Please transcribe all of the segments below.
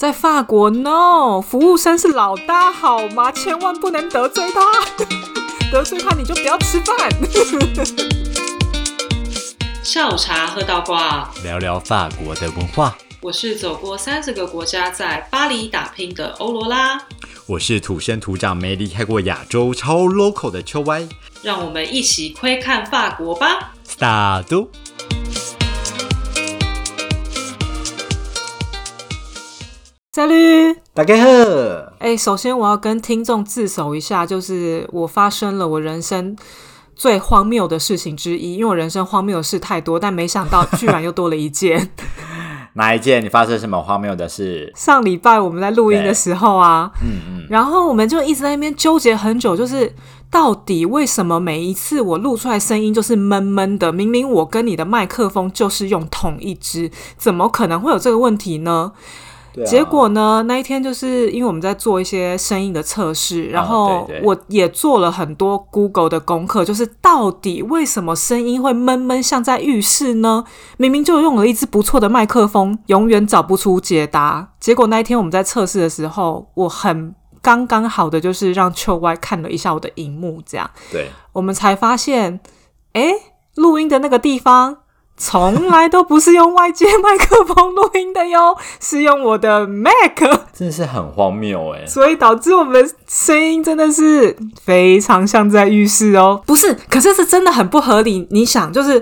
在法国，no，服务生是老大，好吗？千万不能得罪他，得罪他你就不要吃饭。下午茶喝到挂，聊聊法国的文化。我是走过三十个国家，在巴黎打拼的欧罗拉。我是土生土长、没离开过亚洲、超 local 的秋歪。让我们一起窥看法国吧。Start。赛律，大家好。哎，首先我要跟听众自首一下，就是我发生了我人生最荒谬的事情之一，因为我人生荒谬的事太多，但没想到居然又多了一件。哪一件？你发生什么荒谬的事？上礼拜我们在录音的时候啊，嗯嗯，然后我们就一直在那边纠结很久，就是到底为什么每一次我录出来声音就是闷闷的？明明我跟你的麦克风就是用同一支，怎么可能会有这个问题呢？结果呢？那一天就是因为我们在做一些声音的测试，然后我也做了很多 Google 的功课，就是到底为什么声音会闷闷像在浴室呢？明明就用了一支不错的麦克风，永远找不出解答。结果那一天我们在测试的时候，我很刚刚好的就是让秋 Y 看了一下我的荧幕，这样，对，我们才发现，哎，录音的那个地方。从来都不是用外接麦克风录音的哟，是用我的 Mac，真的是很荒谬哎，所以导致我们的声音真的是非常像在浴室哦。不是，可是是真的很不合理。你想，就是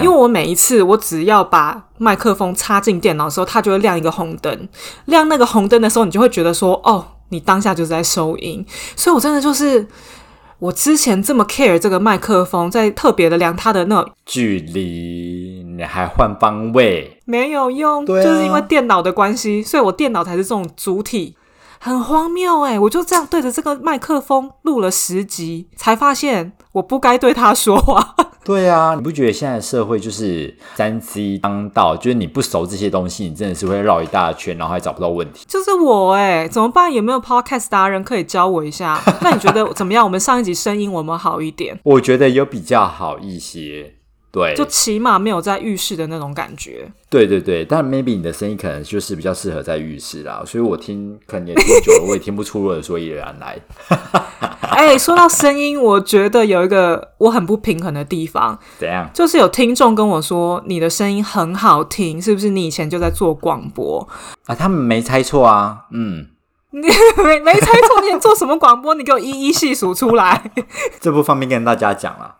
因为我每一次我只要把麦克风插进电脑的时候，它就会亮一个红灯，亮那个红灯的时候，你就会觉得说，哦，你当下就是在收音。所以我真的就是。我之前这么 care 这个麦克风，在特别的量它的那距离，你还换方位，没有用，就是因为电脑的关系，所以我电脑才是这种主体，很荒谬哎！我就这样对着这个麦克风录了十集，才发现我不该对他说话。对啊，你不觉得现在社会就是三 C 当道？就是你不熟这些东西，你真的是会绕一大圈，然后还找不到问题。就是我哎，怎么办？有没有 Podcast 达人可以教我一下？那你觉得怎么样？我们上一集声音我们好一点？我觉得有比较好一些。对，就起码没有在浴室的那种感觉。对对对，但 maybe 你的声音可能就是比较适合在浴室啦，所以我听可能也听久了，我也听不出了所以然来。哎，说到声音，我觉得有一个我很不平衡的地方。怎样？就是有听众跟我说你的声音很好听，是不是你以前就在做广播啊？他们没猜错啊，嗯，你 没没猜错，你做什么广播？你给我一一细数出来。这不方便跟大家讲了。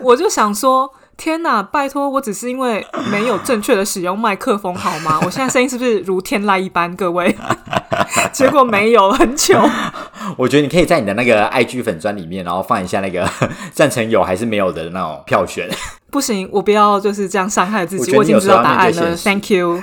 我就想说。天哪！拜托，我只是因为没有正确的使用麦克风，好吗？我现在声音是不是如天籁一般？各位，结果没有，很糗。我觉得你可以在你的那个 IG 粉砖里面，然后放一下那个赞成有还是没有的那种票选。不行，我不要就是这样伤害自己。我已经知道答案了，Thank you。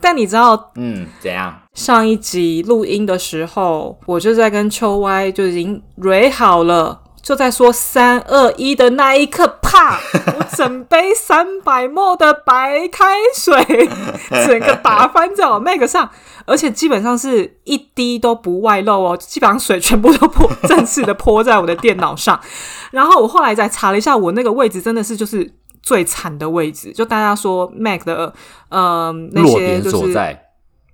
但你知道，嗯，怎样？上一集录音的时候，我就在跟秋歪就已经 r 好了。就在说三二一的那一刻，啪！我整杯三百沫的白开水，整个打翻在我 Mac 上，而且基本上是一滴都不外漏哦，基本上水全部都泼，正式的泼在我的电脑上。然后我后来再查了一下，我那个位置真的是就是最惨的位置，就大家说 Mac 的呃那些就是。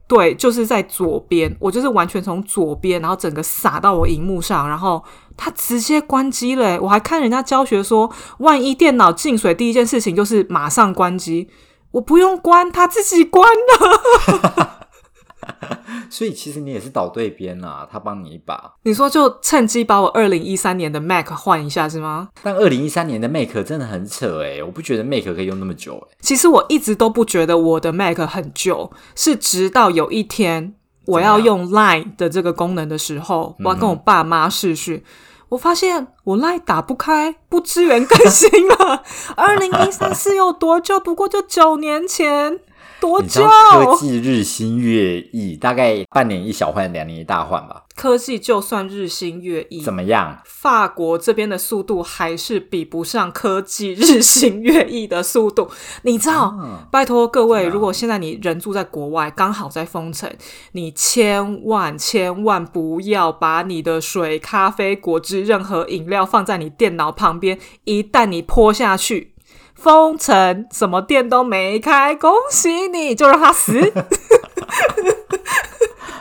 对，就是在左边，我就是完全从左边，然后整个洒到我荧幕上，然后它直接关机了。我还看人家教学说，万一电脑进水，第一件事情就是马上关机。我不用关，它自己关了。所以其实你也是倒对边啊，他帮你一把。你说就趁机把我二零一三年的 Mac 换一下是吗？但二零一三年的 Mac 真的很扯哎，我不觉得 Mac 可以用那么久哎。其实我一直都不觉得我的 Mac 很旧，是直到有一天我要用 Line 的这个功能的时候，我要跟我爸妈视讯，我发现我 Line 打不开，不支援更新了。二零一三是有多久？不过就九年前。多久？科技日新月异，大概半年一小换，两年一大换吧。科技就算日新月异，怎么样？法国这边的速度还是比不上科技日新月异的速度。你知道？拜托各位，如果现在你人住在国外，刚好在封城，你千万千万不要把你的水、咖啡、果汁、任何饮料放在你电脑旁边。一旦你泼下去，封城，什么店都没开，恭喜你，就让他死。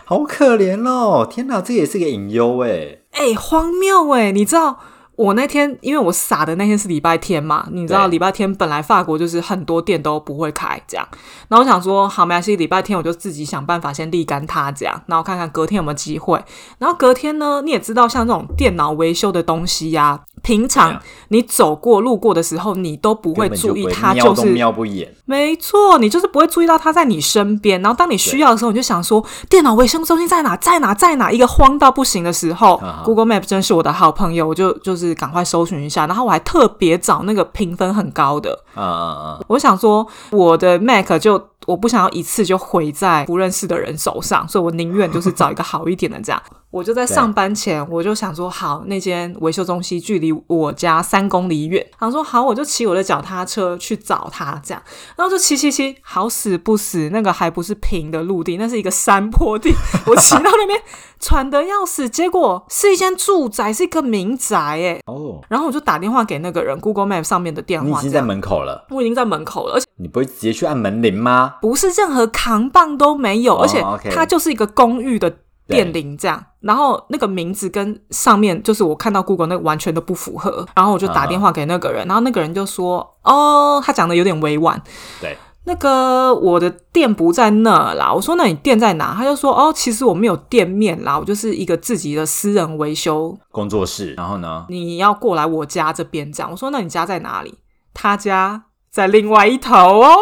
好可怜哦！天哪，这也是个隐忧哎。哎、荒谬哎！你知道我那天，因为我傻的那天是礼拜天嘛，你知道对礼拜天本来法国就是很多店都不会开这样，然后我想说好没关系，礼拜天我就自己想办法先沥干它这样，然后看看隔天有没有机会。然后隔天呢，你也知道像这种电脑维修的东西呀、平常啊你走过路过的时候，你都不会注意它就是瞄不眼。没错，你就是不会注意到它在你身边，然后当你需要的时候，你就想说电脑卫生中心在哪，在哪，在哪？一个慌到不行的时候、啊 g o o g l e Map 真是我的好朋友，我就就是赶快搜寻一下，然后我还特别找那个评分很高的，嗯嗯嗯，我想说我的 Mac 就我不想要一次就毁在不认识的人手上，所以我宁愿就是找一个好一点的这样。我就在上班前，我就想说，好，那间维修中心距离我家三公里远，然后说好，我就骑我的脚踏车去找他，这样，然后就骑骑骑，好死不死，那个还不是平的陆地，那是一个山坡地，我骑到那边喘得要死，结果是一间住宅，是一个民宅，哎，哦，然后我就打电话给那个人，Google Map 上面的电话，你已经在门口了，我已经在门口了，而且。你不会直接去按门铃吗？不是任何扛棒都没有，哦而且它就是一个公寓的电铃这样。然后那个名字跟上面就是我看到 Google 那个完全都不符合，然后我就打电话给那个人，然后那个人就说：“哦，他讲的有点委婉，对，那个我的店不在那啦。”我说：“那你店在哪？”他就说：“哦，其实我没有店面啦，我就是一个自己的私人维修，工作室，然后呢？你要过来我家这边这样。”我说：“那你家在哪里？”他家在另外一头哦。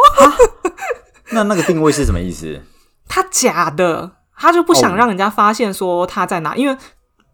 那那个定位是什么意思？他假的，他就不想哦。让人家发现说他在哪，因为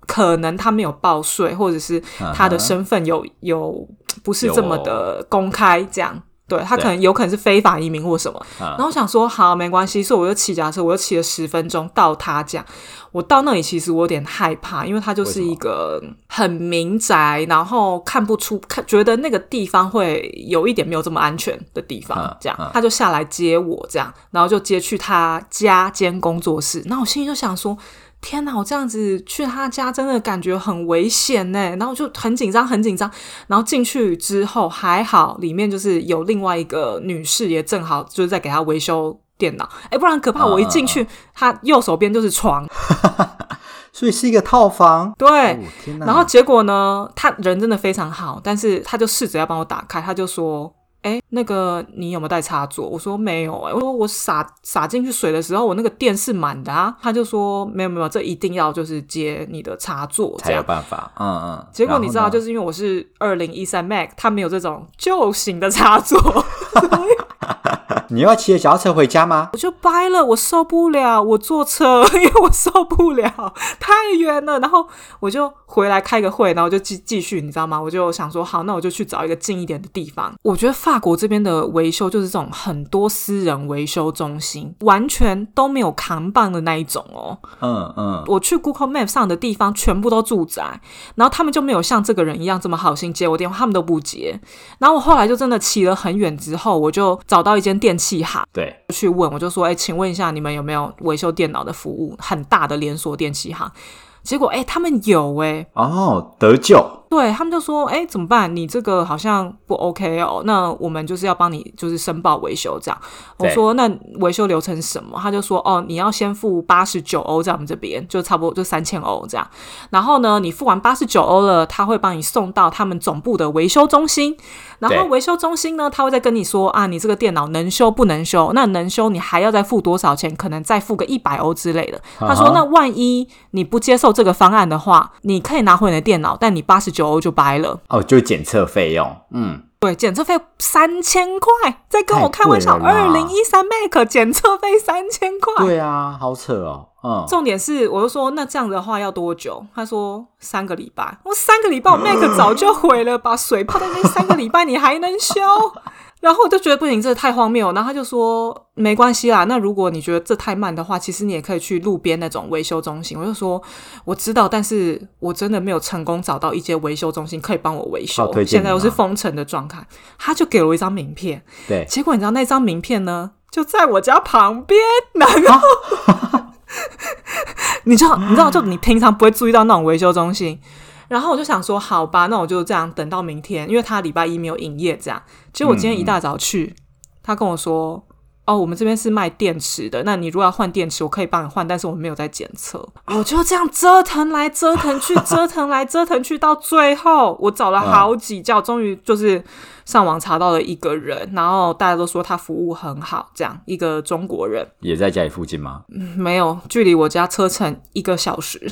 可能他没有报税，或者是他的身份有有不是这么的公开，这样。对他可能有可能是非法移民或什么，啊然后我想说好没关系，所以我就骑脚踏车，我就骑了十分钟到他家。我到那里其实我有点害怕，因为他就是一个很民宅，然后看不出看觉得那个地方会有一点没有这么安全的地方嗯，这样嗯他就下来接我，这样，然后就接去他家兼工作室。那我心里就想说。天哪！我这样子去他家，真的感觉很危险呢。然后就很紧张，很紧张。然后进去之后还好，里面就是有另外一个女士，也正好就是在给他维修电脑。哎，不然可怕。嗯我一进去，他右手边就是床，所以是一个套房。对。然后结果呢，他人真的非常好，但是他就试着要帮我打开，他就说：“哎，那个你有没有带插座？”我说：“没有。”哎，我说我洒洒进去水的时候，我那个电是满的啊。他就说：“没有没有，这一定要就是接你的插座才有。”办法。嗯嗯。结果你知道，就是因为我是二零一三 Mac，它没有这种旧型的插座，你要骑着脚踏车回家吗？我就掰了，我受不了，我坐车，因为我受不了，太远了。然后我就回来开个会，然后就继继续，你知道吗？我就想说，好，那我就去找一个近一点的地方。我觉得法国这边的维修就是这种很多私人维修中心，完全都没有扛棒的那一种哦。嗯嗯。我去 Google Map 上的地方全部都住宅，然后他们就没有像这个人一样这么好心接我电话，他们都不接。然后我后来就真的骑了很远之后，我就找到一间电器行对，去问，我就说：“哎，请问一下，你们有没有维修电脑的服务？很大的连锁电器行。”结果，哎，他们有哎、哦，得救。对他们就说：“哎，怎么办？你这个好像不 OK 哦，那我们就是要帮你就是申报维修这样。”我说：“那维修流程是什么？”他就说：“哦，你要先付八十九欧在我们这边，就差不多就三千欧这样。然后呢，你付完八十九欧了，他会帮你送到他们总部的维修中心。然后维修中心呢，他会再跟你说啊，你这个电脑能修不能修？那能修你还要再付多少钱？可能再付个一百欧之类的。他说啊哈：“那万一你不接受这个方案的话，你可以拿回你的电脑，但你八十九欧就掰了。哦，就是检测费用。嗯，对，检测费三千块，在跟我开玩笑。二零一三 Mac 检测费三千块。对啊，好扯哦。嗯，重点是，我就说那这样的话要多久？他说三个礼拜。我三个礼拜，我 Mac 早就毁了，把水泡在那三个礼拜，你还能修？然后我就觉得不行，这太荒谬。然后他就说没关系啦，那如果你觉得这太慢的话，其实你也可以去路边那种维修中心。我就说我知道，但是我真的没有成功找到一间维修中心可以帮我维修现在又是封城的状态，他就给了我一张名片。对，结果你知道那张名片呢，就在我家旁边，然后、你知道，你知道，就你平常不会注意到那种维修中心，然后我就想说，好吧，那我就这样等到明天，因为他礼拜一没有营业，这样。结果我今天一大早去，他跟我说。哦，我们这边是卖电池的。那你如果要换电池，我可以帮你换，但是我没有在检测。我就这样折腾来折腾去，折腾来折腾去，到最后我找了好几叫，终于就是上网查到了一个人，然后大家都说他服务很好，这样一个中国人，也在家里附近吗？嗯，没有，距离我家车程一个小时。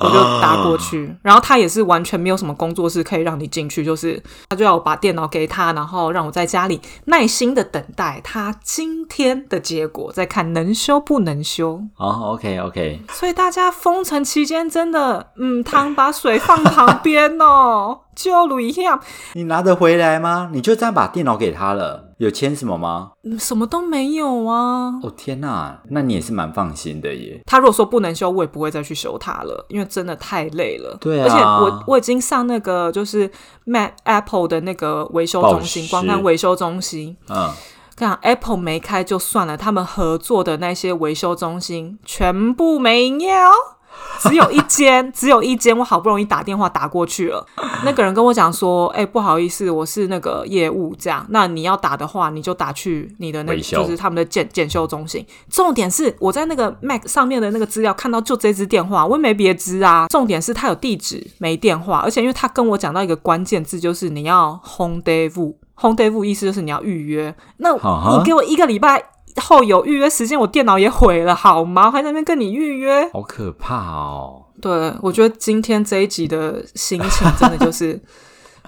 我就打过去，然后他也是完全没有什么工作室可以让你进去，就是他就要我把电脑给他，然后让我在家里耐心的等待他今天的结果，再看能修不能修。哦，OK OK。所以大家封城期间真的，嗯，汤把水放旁边哦。就录一下，你拿得回来吗？你就这样把电脑给他了，有签什么吗？什么都没有啊！哦天哪，那你也是蛮放心的耶。他如果说不能修，我也不会再去修它了，因为真的太累了。对啊，而且我我已经上那个就是 Mac Apple 的那个维修中心，光看维修中心。嗯，看 Apple 没开就算了，他们合作的那些维修中心全部没营业哦。只有一间，只有一间，我好不容易打电话打过去了。那个人跟我讲说：“哎，不好意思，我是那个业务，这样。那你要打的话，你就打去你的那，就是他们的检检修中心。重点是我在那个 Mac 上面的那个资料看到就这支电话，我也没别支啊。重点是他有地址没电话，而且因为他跟我讲到一个关键字，就是你要 home day view，home day view 意思就是你要预约。那你给我一个礼拜。”后有预约时间，我电脑也毁了，好吗？还在那边跟你预约，好可怕哦！对，我觉得今天这一集的心情真的就是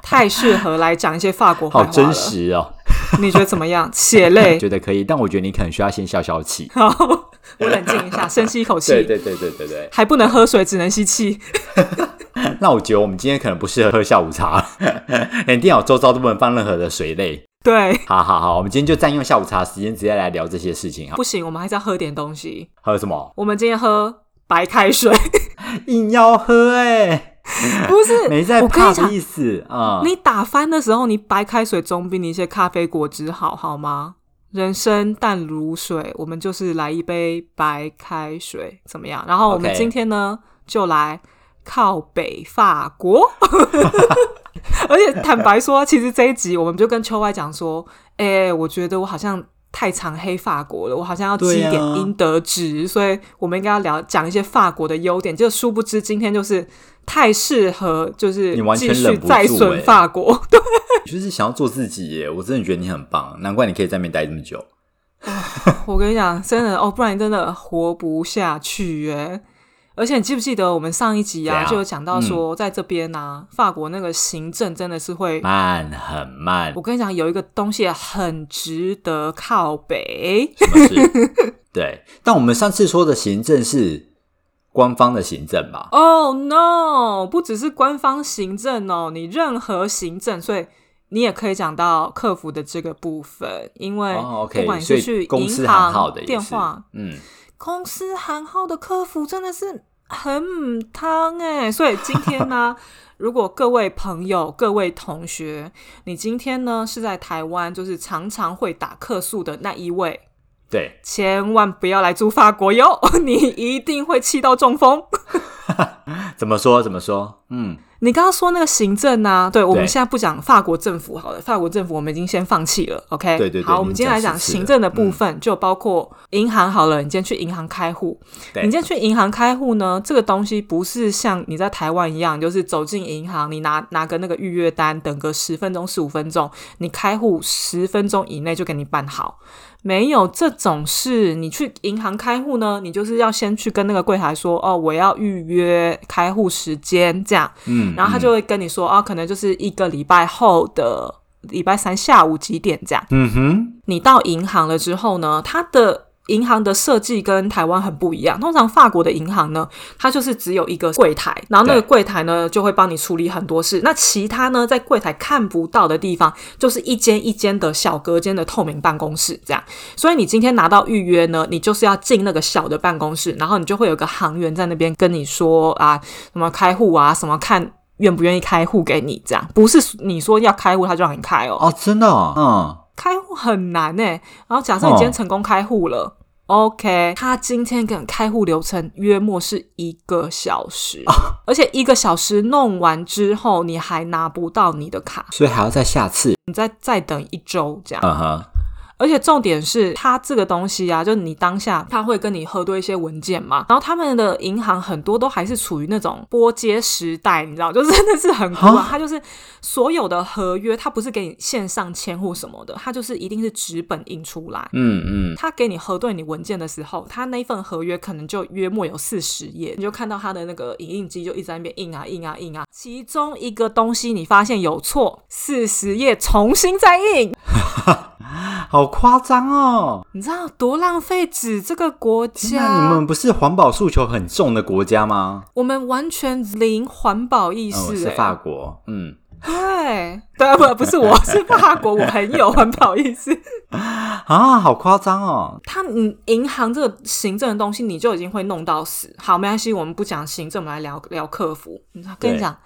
太适合来讲一些法国话好真实哦！你觉得怎么样？血泪？觉得可以，但我觉得你可能需要先消消气。好，我冷静一下，深吸一口气。对对对对对对，还不能喝水，只能吸气。那我觉得我们今天可能不适合喝下午茶，连电脑周遭都不能放任何的水类。对，好好好，我们今天就占用下午茶时间，直接来聊这些事情哈。不行，我们还是要喝点东西。喝什么？我们今天喝白开水，硬要喝哎，不是没在怕的意思啊。你打翻的时候，你白开水总比你一些咖啡果汁好，好吗？人生淡如水，我们就是来一杯白开水，怎么样？然后我们今天呢，就来靠北法国。而且坦白说，其实这一集我们就跟秋外讲说，哎，我觉得我好像太常黑法国了，我好像要积点阴德值，所以我们应该要聊讲一些法国的优点。就殊不知今天就是太适合，就是继续再损法国。对，就是想要做自己耶！我真的觉得你很棒，难怪你可以在那边待这么久。我跟你讲，真的哦，不然你真的活不下去耶。而且你记不记得我们上一集啊，就有讲到说，在这边呢，法国那个行政真的是会慢很慢。我跟你讲，有一个东西很值得靠北。什么事？对，但我们上次说的行政是官方的行政吧？Oh no，不只是官方行政哦，你任何行政，所以你也可以讲到客服的这个部分，因为不管你是去银行电话，嗯。公司行号的客服真的是很汤哎，所以今天呢，如果各位朋友、各位同学，你今天呢是在台湾，就是常常会打客诉的那一位，对，千万不要来住法国哟，你一定会气到中风。怎么说？怎么说？嗯。你刚刚说那个行政啊，对，我们现在不讲法国政府好了，法国政府我们已经先放弃了，OK？对对对。好，我们今天来讲行政的部分，就包括银行好了。你今天去银行开户，你今天去银行开户呢，这个东西不是像你在台湾一样，就是走进银行，你拿拿个那个预约单，等个十分钟、十五分钟，你开户十分钟以内就给你办好。没有这种事，你去银行开户呢，你就是要先去跟那个柜台说，哦，我要预约开户时间，这样，嗯，然后他就会跟你说，啊，可能就是一个礼拜后的礼拜三下午几点这样，嗯哼，你到银行了之后呢，他的。银行的设计跟台湾很不一样。通常法国的银行呢，它就是只有一个柜台，然后那个柜台呢就会帮你处理很多事。那其他呢，在柜台看不到的地方，就是一间一间的小隔间的透明办公室，这样。所以你今天拿到预约呢，你就是要进那个小的办公室，然后你就会有个行员在那边跟你说啊，什么开户啊，什么看愿不愿意开户给你，这样不是你说要开户他就让你开哦。哦，真的，嗯。开户很难哎，然后假设你今天成功开户了，OK，他今天跟开户流程约莫是一个小时，而且一个小时弄完之后，你还拿不到你的卡，所以还要再下次。你再再等一周这样。嗯哼，而且重点是，它这个东西啊，就是你当下他会跟你核对一些文件嘛，然后他们的银行很多都还是处于那种波接时代，你知道，就真的是很古啊。它就是所有的合约，它不是给你线上签或什么的，它就是一定是纸本印出来。嗯嗯，他给你核对你文件的时候，他那份合约可能就约莫有四十页，你就看到他的那个影印机就一直在那边印啊印啊印啊，其中一个东西你发现有错，四十页重新再印，好夸张哦！你知道多浪费纸？这个国那家，你们不是环保诉求很重的国家吗？我们完全零环保意嗯，识、欸是法国，嗯，对对不不是我 是法国，我很有环保意识。啊，好夸张哦！他嗯，银行这个行政的东西，你就已经会弄到死。好，没关系，我们不讲行政，我们来聊聊客服。你跟你对讲，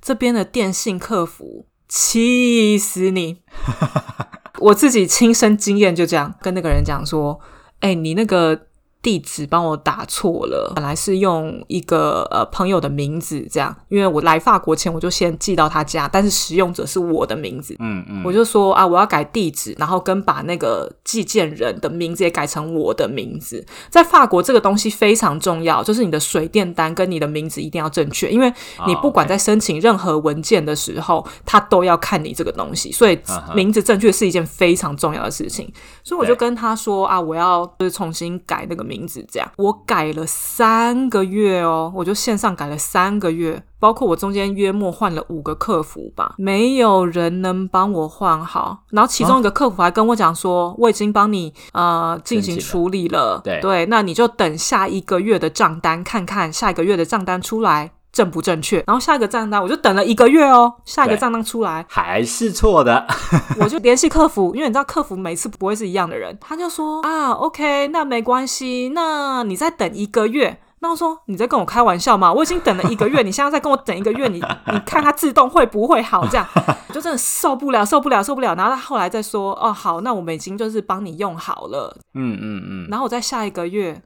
这边的电信客服气死你！我自己亲身经验就这样，跟那个人讲说：“哎、你那个地址帮我打错了，本来是用一个呃朋友的名字这样，因为我来法国前我就先寄到他家，但是使用者是我的名字。”嗯嗯，我就说啊，我要改地址，然后跟把那个寄件人的名字也改成我的名字。在法国，这个东西非常重要，就是你的水电单跟你的名字一定要正确，因为你不管哦在申请任何文件的时候，他都要看你这个东西，所以名字正确是一件非常重要的事情。所以我就跟他说啊，我要就是重新改那个名字，这样。我改了三个月哦，我就线上改了三个月，包括我中间约莫换了五个客服吧，没有人能帮我换好。然后其中一个客服还跟我讲说，我已经帮你呃进行处理了，对那你就等下一个月的账单看看，下一个月的账单出来。正不正确？然后下一个账单我就等了一个月哦，下一个账单出来，还是错的。我就联系客服，因为你知道客服每次不会是一样的人，他就说啊，OK，那没关系，那你再等一个月。那我说你在跟我开玩笑吗？我已经等了一个月，你现在再跟我等一个月，你你看它自动会不会好？这样 我就真的受不了，受不了，受不了。然后他后来再说，哦，好，那我们已经就是帮你用好了。嗯嗯嗯，然后我在下一个月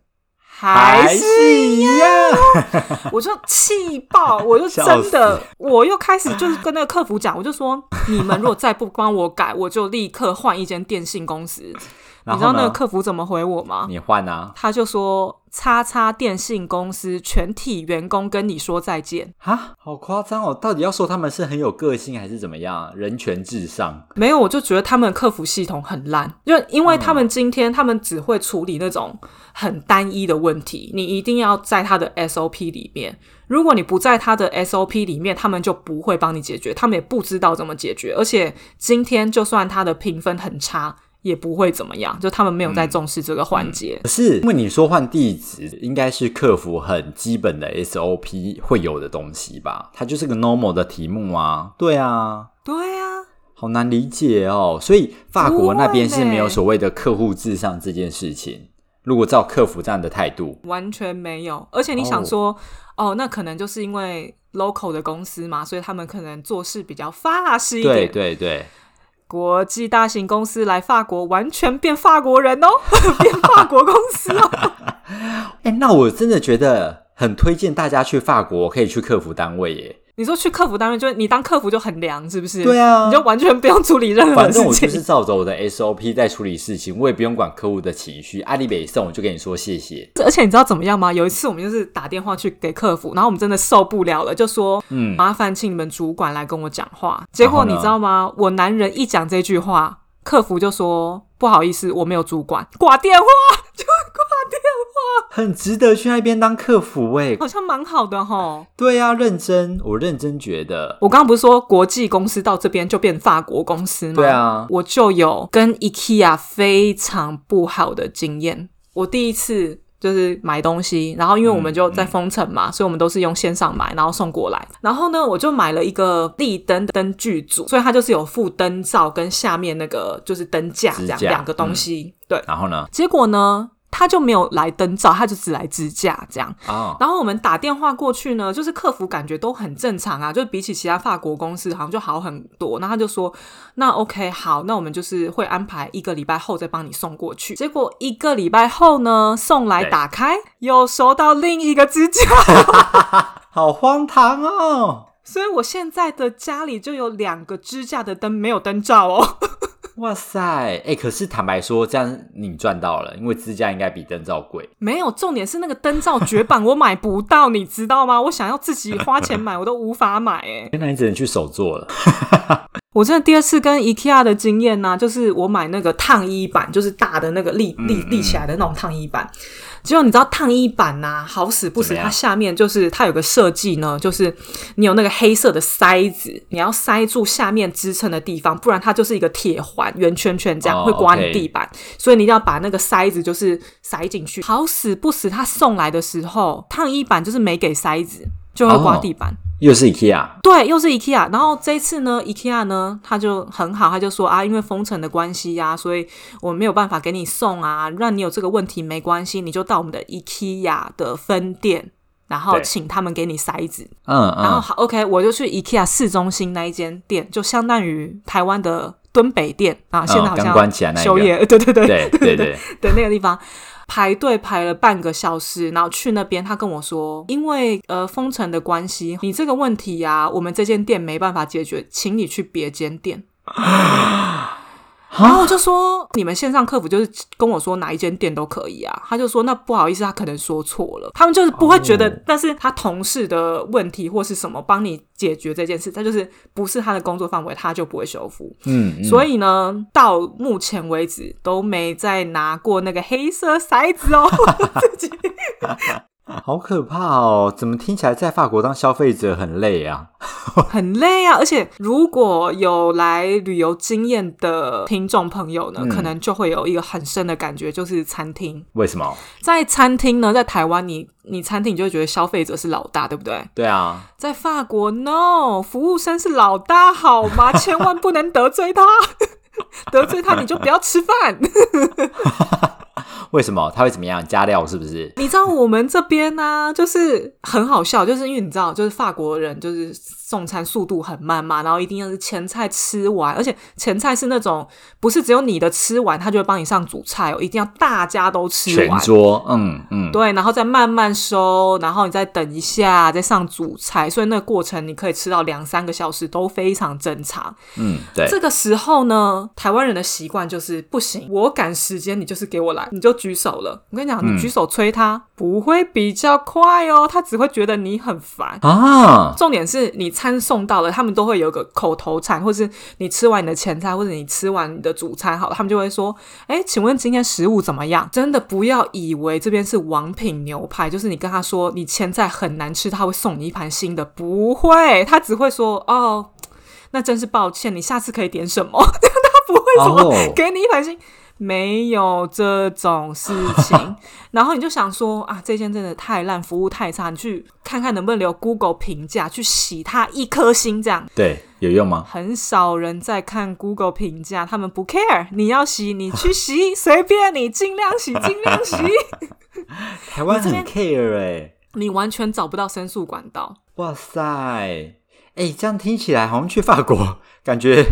还是一样。我就气爆，我就真的，我又开始就是跟那个客服讲，我就说，你们如果再不帮我改，我就立刻换一间电信公司。你然后呢知道那个客服怎么回我吗？你换啊？他就说：“叉叉电信公司全体员工跟你说再见。啊，好夸张哦！到底要说他们是很有个性，还是怎么样？人权至上？”没有，我就觉得他们客服系统很烂，就因为他们今天他们只会处理那种很单一的问题，你一定要在他的 SOP 里面。如果你不在他的 SOP 里面，他们就不会帮你解决，他们也不知道怎么解决。而且今天就算他的评分很差，也不会怎么样，就他们没有在重视这个环节。可是因为你说换地址，应该是客服很基本的 SOP 会有的东西吧？它就是个 normal 的题目啊。对啊，对啊，好难理解哦。所以法国那边是没有所谓的客户至上这件事情。如果照客服这样的态度，完全没有。而且你想说，哦那可能就是因为 local 的公司嘛，所以他们可能做事比较法式一点。对对对，国际大型公司来法国，完全变法国人哦，变法国公司哦。哎、那我真的觉得很推荐大家去法国，可以去客服单位耶。你说去客服单位，就是你当客服就很凉，是不是？对啊你就完全不用处理任何事情反正我。就是照着我的 SOP 在处理事情，我也不用管客户的情绪。阿里北送我就跟你说谢谢。而且你知道怎么样吗？有一次我们就是打电话去给客服，然后我们真的受不了了，就说嗯，麻烦请你们主管来跟我讲话。结果你知道吗？我男人一讲这句话，客服就说不好意思，我没有主管，挂电话，就挂电话，很值得去那边当客服哎。好像蛮好的哈。对啊，认真，我认真觉得。我刚刚不是说国际公司到这边就变法国公司吗？对啊，我就有跟 IKEA 非常不好的经验。我第一次就是买东西，然后因为我们就在封城嘛，所以我们都是用线上买，然后送过来。然后呢，我就买了一个立灯灯具组，所以它就是有附灯罩跟下面那个就是灯架这样架两个东西。对，然后呢？结果呢，他就没有来灯罩，他就只来支架这样。哦，然后我们打电话过去呢，就是客服感觉都很正常啊，就是比起其他法国公司好像就好很多。那他就说：“那 OK，好，那我们就是会安排一个礼拜后再帮你送过去。”结果一个礼拜后呢，送来打开又收到另一个支架，好荒唐哦！所以我现在的家里就有两个支架的灯没有灯罩哦。哇塞，哎、可是坦白说，这样你赚到了，因为支架应该比灯罩贵。没有，重点是那个灯罩绝版，我买不到，你知道吗？我想要自己花钱买，我都无法买哎。原来你只能去手做了。我真的第二次跟 IKEA 的经验呢、就是我买那个烫衣板，就是大的那个立立立起来的那种烫衣板。结果你知道烫衣板呐、好死不死，它下面就是它有个设计呢，就是你有那个黑色的塞子，你要塞住下面支撑的地方，不然它就是一个铁环圆圈圈这样、哦会刮你地板。所以你一定要把那个塞子就是塞进去。好死不死，他送来的时候烫衣板就是没给塞子，就会刮哦地板。又是 IKEA，对，又是 IKEA。然后这一次呢，IKEA 呢，他就很好，他就说啊，因为封城的关系呀、所以我没有办法给你送啊。让你有这个问题没关系，你就到我们的 IKEA 的分店，然后对请他们给你塞子。嗯嗯，然后好，OK，我就去 IKEA 市中心那一间店，就相当于台湾的敦北店啊，现在好像休业，对对对对对对，的那个地方。排队排了半个小时，然后去那边，他跟我说，因为呃封城的关系，你这个问题呀、我们这间店没办法解决，请你去别间店。然后我就说，你们线上客服就是跟我说哪一间店都可以啊。他就说，那不好意思，他可能说错了。他们就是不会觉得，哦但是他同事的问题或是什么帮你解决这件事，他就是不是他的工作范围，他就不会修复。嗯，嗯所以呢，到目前为止都没再拿过那个黑色骰子哦。自己 好可怕哦！怎么听起来在法国当消费者很累啊？很累啊，而且如果有来旅游经验的听众朋友呢，嗯可能就会有一个很深的感觉，就是餐厅。为什么？在餐厅呢，在台湾你你餐厅你就会觉得消费者是老大，对不对？对啊，在法国，no，服务生是老大，好吗？千万不能得罪他，得罪他你就不要吃饭。为什么他会怎么样？加料是不是？你知道我们这边呢、就是很好笑，就是因为你知道，就是法国人就是送餐速度很慢嘛，然后一定要是前菜吃完，而且前菜是那种不是只有你的吃完，他就会帮你上主菜哦，一定要大家都吃完全。桌，嗯嗯，对，然后再慢慢收，然后你再等一下，再上主菜，所以那个过程你可以吃到两三个小时都非常正常。嗯，对，这个时候呢，台湾人的习惯就是不行，我赶时间，你就是给我来，你就举手了。我跟你讲，嗯你举手催他、不会比较快哦，他只会觉得你很烦。啊，重点是你餐送到了，他们都会有个口头禅，或是你吃完你的前菜，或者你吃完你的主餐好了，他们就会说：“哎，请问今天食物怎么样？”真的不要以为这边是王品牛排，就是你跟他说你前菜很难吃，他会送你一盘新的，不会，他只会说：“哦，那真是抱歉，你下次可以点什么？” 他不会说、哦给你一盘新。没有这种事情，然后你就想说啊，这间真的太烂，服务太差，你去看看能不能留 Google 评价，去洗它一颗星，这样。对，有用吗？很少人在看 Google 评价，他们不 care，你要洗你去洗，随便你，尽量洗尽量洗，台湾很 care 哎、你完全找不到申诉管道。哇塞，哎、这样听起来好像去法国，感觉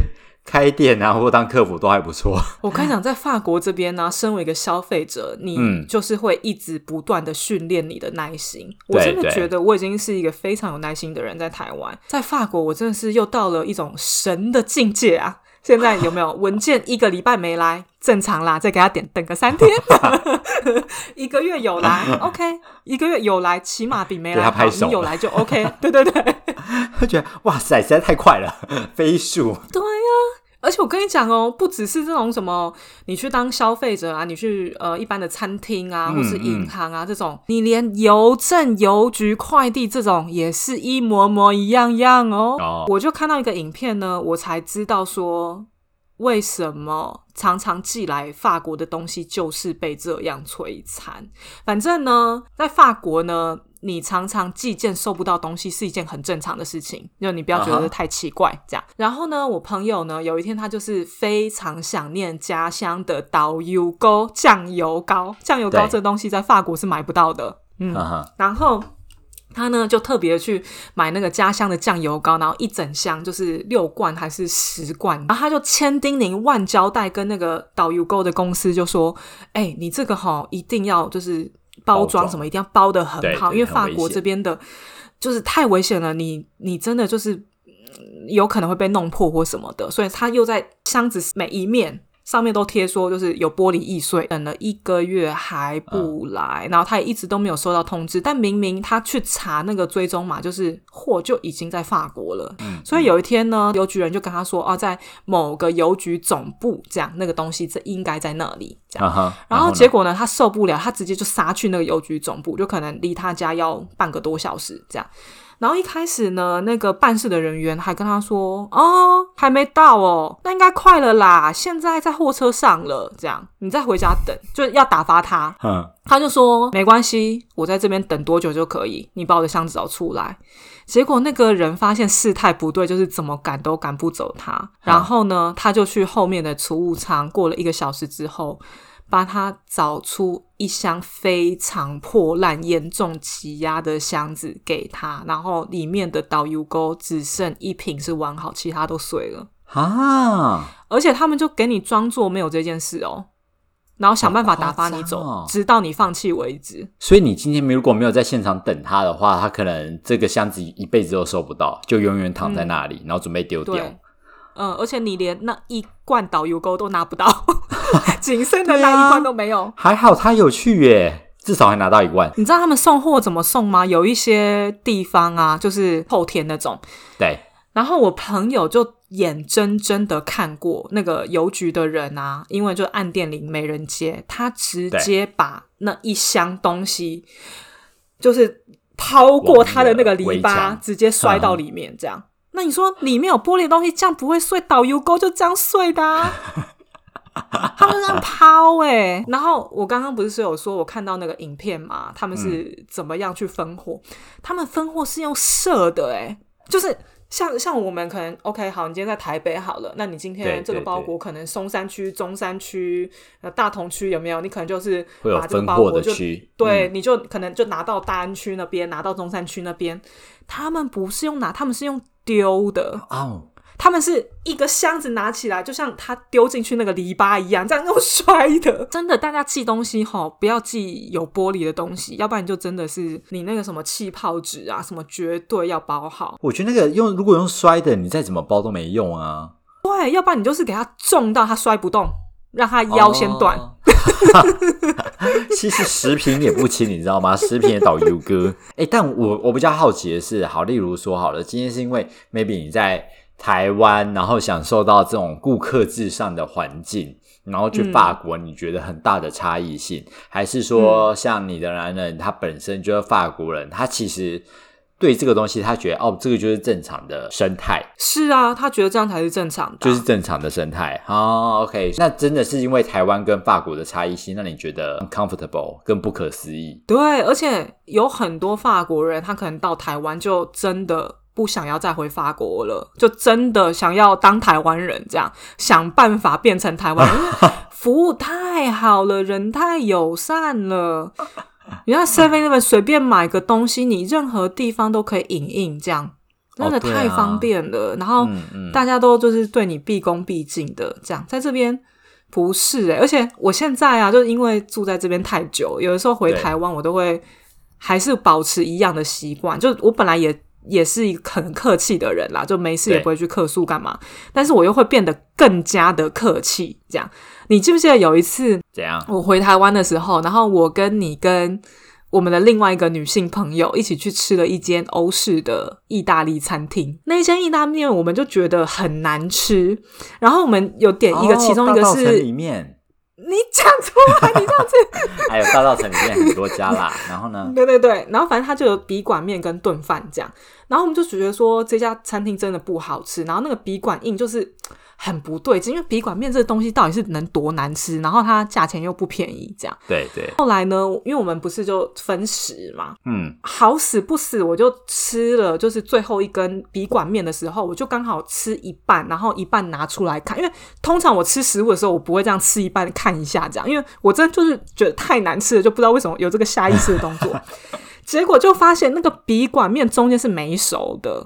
开店啊或当客服都还不错。我跟你讲，在法国这边呢、身为一个消费者，你嗯就是会一直不断的训练你的耐心。我真的觉得我已经是一个非常有耐心的人，在台湾，在法国，我真的是又到了一种神的境界啊！现在有没有文件一个礼拜没来？正常啦，再给他点等个三天。一个月有来，OK，一个月有来，起码比没来好。你有来就 OK，对对对。他 觉得哇塞，实在太快了，飞速。对呀、而且我跟你讲哦，不只是这种什么，你去当消费者啊，你去呃一般的餐厅啊，嗯或是银行啊、这种，你连邮政、邮局、快递这种也是一模模一样样哦。哦我就看到一个影片呢，我才知道说。为什么常常寄来法国的东西就是被这样摧残？反正呢，在法国呢，你常常寄件收不到东西是一件很正常的事情，就你不要觉得太奇怪这样。然后呢，我朋友呢有一天他就是非常想念家乡的导游糕酱油膏，酱油膏对这东西在法国是买不到的，嗯，然后。他呢就特别去买那个家乡的酱油膏，然后一整箱就是六罐还是十罐，然后他就千叮咛万交代跟那个导游购的公司就说：“哎、你这个哈一定要就是包包装装什么一定要包的很好，因为法国这边的就是太危险了，你你真的就是嗯有可能会被弄破或什么的，所以他又在箱子每一面。”上面都贴说就是有玻璃易碎，等了一个月还不来，然后他也一直都没有收到通知。但明明他去查那个追踪码，就是货就已经在法国了。所以有一天呢，邮局人就跟他说：“哦，在某个邮局总部，这样那个东西这应该在那里。”这样。然后呢结果呢，他受不了，他直接就杀去那个邮局总部，就可能离他家要半个多小时这样。然后一开始呢，那个办事的人员还跟他说：“哦，还没到哦，那应该快了啦，现在在货车上了，这样你再回家等，就要打发他。”嗯，他就说没关系，我在这边等多久就可以，你把我的箱子找出来。结果那个人发现事态不对，就是怎么赶都赶不走他。然后呢，他就去后面的储物仓，过了一个小时之后，帮他找出一箱非常破烂、严重挤压的箱子给他，然后里面的导游钩只剩一瓶是完好，其他都碎了。啊，而且他们就给你装作没有这件事哦，然后想办法打发你走，直到你放弃为止。所以你今天如果没有在现场等他的话，他可能这个箱子一辈子都收不到，就永远躺在那里，然后准备丢掉。对，嗯，而且你连那一罐导游钩都拿不到，仅剩的那一罐都没有。还好他有去耶，至少还拿到一罐。你知道他们送货怎么送吗？有一些地方啊，就是后天那种。对，然后我朋友就眼睁睁的看过那个邮局的人啊，因为就按电铃没人接，他直接把那一箱东西就是抛过他的那个篱笆，直接摔到里面，这样。那你说里面有玻璃的东西，这样不会碎？导游钩就这样碎的啊！他们这样抛哎、然后我刚刚不是有说我看到那个影片嘛，他们是怎么样去分货？他们分货是用射的哎、就是像像我们可能 OK 好，你今天在台北好了，那你今天这个包裹可能松山区、中山区、呃大同区有没有？你可能就是会这个分货包裹就的区。对，嗯你就可能就拿到大安区那边，拿到中山区那边。他们不是用拿，他们是用丢的。哦，他们是一个箱子拿起来，就像他丢进去那个篱笆一样，这样用摔的。真的，大家寄东西哈，不要寄有玻璃的东西，要不然就真的是你那个什么气泡纸啊，什么绝对要包好。我觉得那个用如果用摔的，你再怎么包都没用啊。对，要不然你就是给他重到他摔不动，让他腰先断。哦 其实食品也不轻，你知道吗？食品也导游哥。哎、但我我比较好奇的是，好，例如说好了，今天是因为 maybe 你在台湾，然后享受到这种顾客至上的环境，然后去法国，你觉得很大的差异性，还是说像你的男人他本身就是法国人，他其实对这个东西他觉得哦，这个就是正常的生态，是啊，他觉得这样才是正常的啊、就是正常的生态。哦，OK，那真的是因为台湾跟法国的差异性，让你觉得 uncomfortable 更不可思议。对，而且有很多法国人，他可能到台湾就真的不想要再回法国了，就真的想要当台湾人，这样想办法变成台湾人，因为 服务太好了，人太友善了。你看 Seven Eleven 随便买个东西，你任何地方都可以影印，这样真的太方便了。然后大家都就是对你毕恭毕敬的，这样在这边不是诶、而且我现在啊，就是因为住在这边太久，有的时候回台湾，我都会还是保持一样的习惯。就我本来也也是一个很客气的人啦，就没事也不会去客诉干嘛，但是我又会变得更加的客气。这样，你记不记得有一次怎样？我回台湾的时候，然后我跟你跟我们的另外一个女性朋友一起去吃了一间欧式的意大利餐厅。那一间意大利面我们就觉得很难吃，然后我们有点一个，哦其中一个是里面你讲出来，你这样子。还有大稻城里面很多家啦，然后呢，对对对，然后反正它就有笔管面跟炖饭这样，然后我们就觉得说这家餐厅真的不好吃，然后那个笔管印就是很不对劲，因为笔管面这个东西到底是能多难吃，然后它价钱又不便宜，这样。对对，后来呢，因为我们不是就分食嘛，嗯，好死不死我就吃了，就是最后一根笔管面的时候，我就刚好吃一半，然后一半拿出来看，因为通常我吃食物的时候，我不会这样吃一半看一下这样，因为我真的就是觉得太难吃了，就不知道为什么有这个下意识的动作，结果就发现那个笔管面中间是没熟的。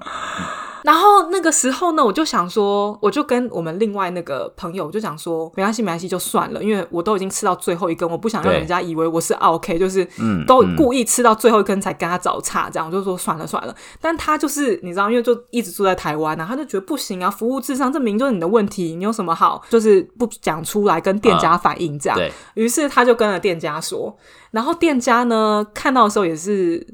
然后那个时候呢，我就想说，我就跟我们另外那个朋友，我就想说，没关系，没关系，就算了，因为我都已经吃到最后一根，我不想让人家以为我是 OK，就是嗯都嗯故意吃到最后一根才跟他找茬，这样我就说算了算了。但他就是你知道，因为就一直住在台湾啊，他就觉得不行啊，服务至上，这明明就是你的问题，你有什么好就是不讲出来跟店家反映这样？对，于是他就跟了店家说，然后店家呢看到的时候也是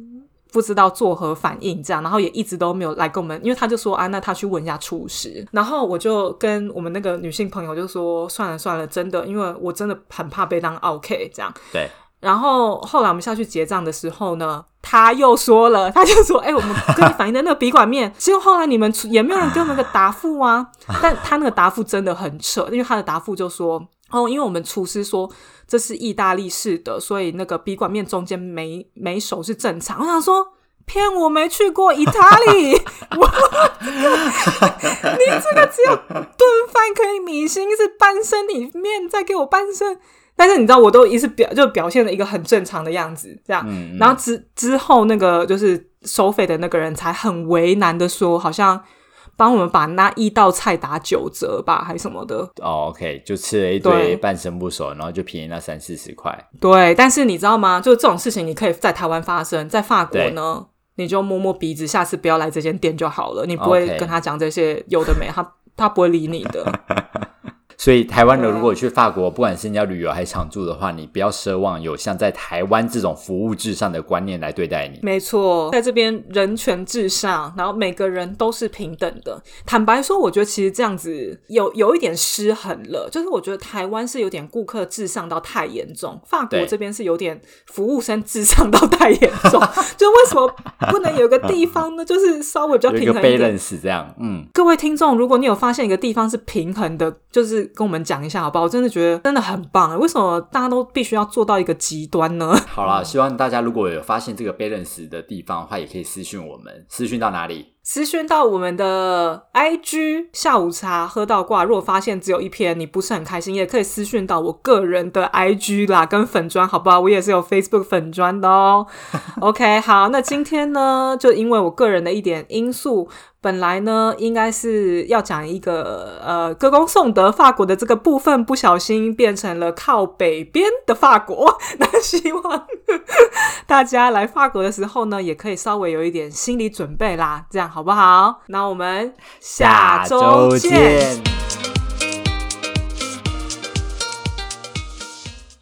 不知道作何反应，这样，然后也一直都没有来跟我们，因为他就说啊，那他去问一下厨师。然后我就跟我们那个女性朋友就说，算了算了，真的，因为我真的很怕被当 OK 这样。对，然后后来我们下去结账的时候呢，他又说了，他就说：“哎、我们跟你反映的那个笔管面，结果后来你们也没有人给我们个答复啊。”但他那个答复真的很扯，因为他的答复就说：“哦，因为我们厨师说这是意大利式的，所以那个笔管面中间没没熟是正常。”我想说。骗我没去过意大利，我 你这个只有炖饭可以米心是半生，里面再给我半生。但是你知道，我都一直表就表现了一个很正常的样子，这样。嗯嗯然后之之后，那个就是收费的那个人才很为难的说，好像帮我们把那一道菜打九折吧，还是什么的。哦，OK，就吃了一对堆半生不熟，然后就便宜那三四十块，对，但是你知道吗？就这种事情，你可以在台湾发生，在法国呢，你就摸摸鼻子，下次不要来这间店就好了。你不会跟他讲这些有的没，他他不会理你的。所以台湾人如果去法国，不管是你要旅游还是常住的话，你不要奢望有像在台湾这种服务至上的观念来对待你。没错，在这边人权至上，然后每个人都是平等的。坦白说，我觉得其实这样子有有一点失衡了，就是我觉得台湾是有点顾客至上到太严重，法国这边是有点服务生至上到太严重。就为什么不能有个地方呢？就是稍微比较平衡一点。balance 这样，嗯，各位听众，如果你有发现一个地方是平衡的，就是跟我们讲一下好不好？我真的觉得真的很棒。为什么大家都必须要做到一个极端呢？好了，希望大家如果有发现这个被认识的地方的话，也可以私讯我们，私讯到哪里？私讯到我们的 IG 下午茶喝到挂。如果发现只有一篇你不是很开心，也可以私讯到我个人的 IG 啦，跟粉砖好不好？我也是有 Facebook 粉砖的哦。OK，好，那今天呢，就因为我个人的一点因素，本来呢应该是要讲一个呃歌功颂德法国的这个部分，不小心变成了靠北边的法国。那希望大家来法国的时候呢，也可以稍微有一点心理准备啦，这样好不好？那我们下周见。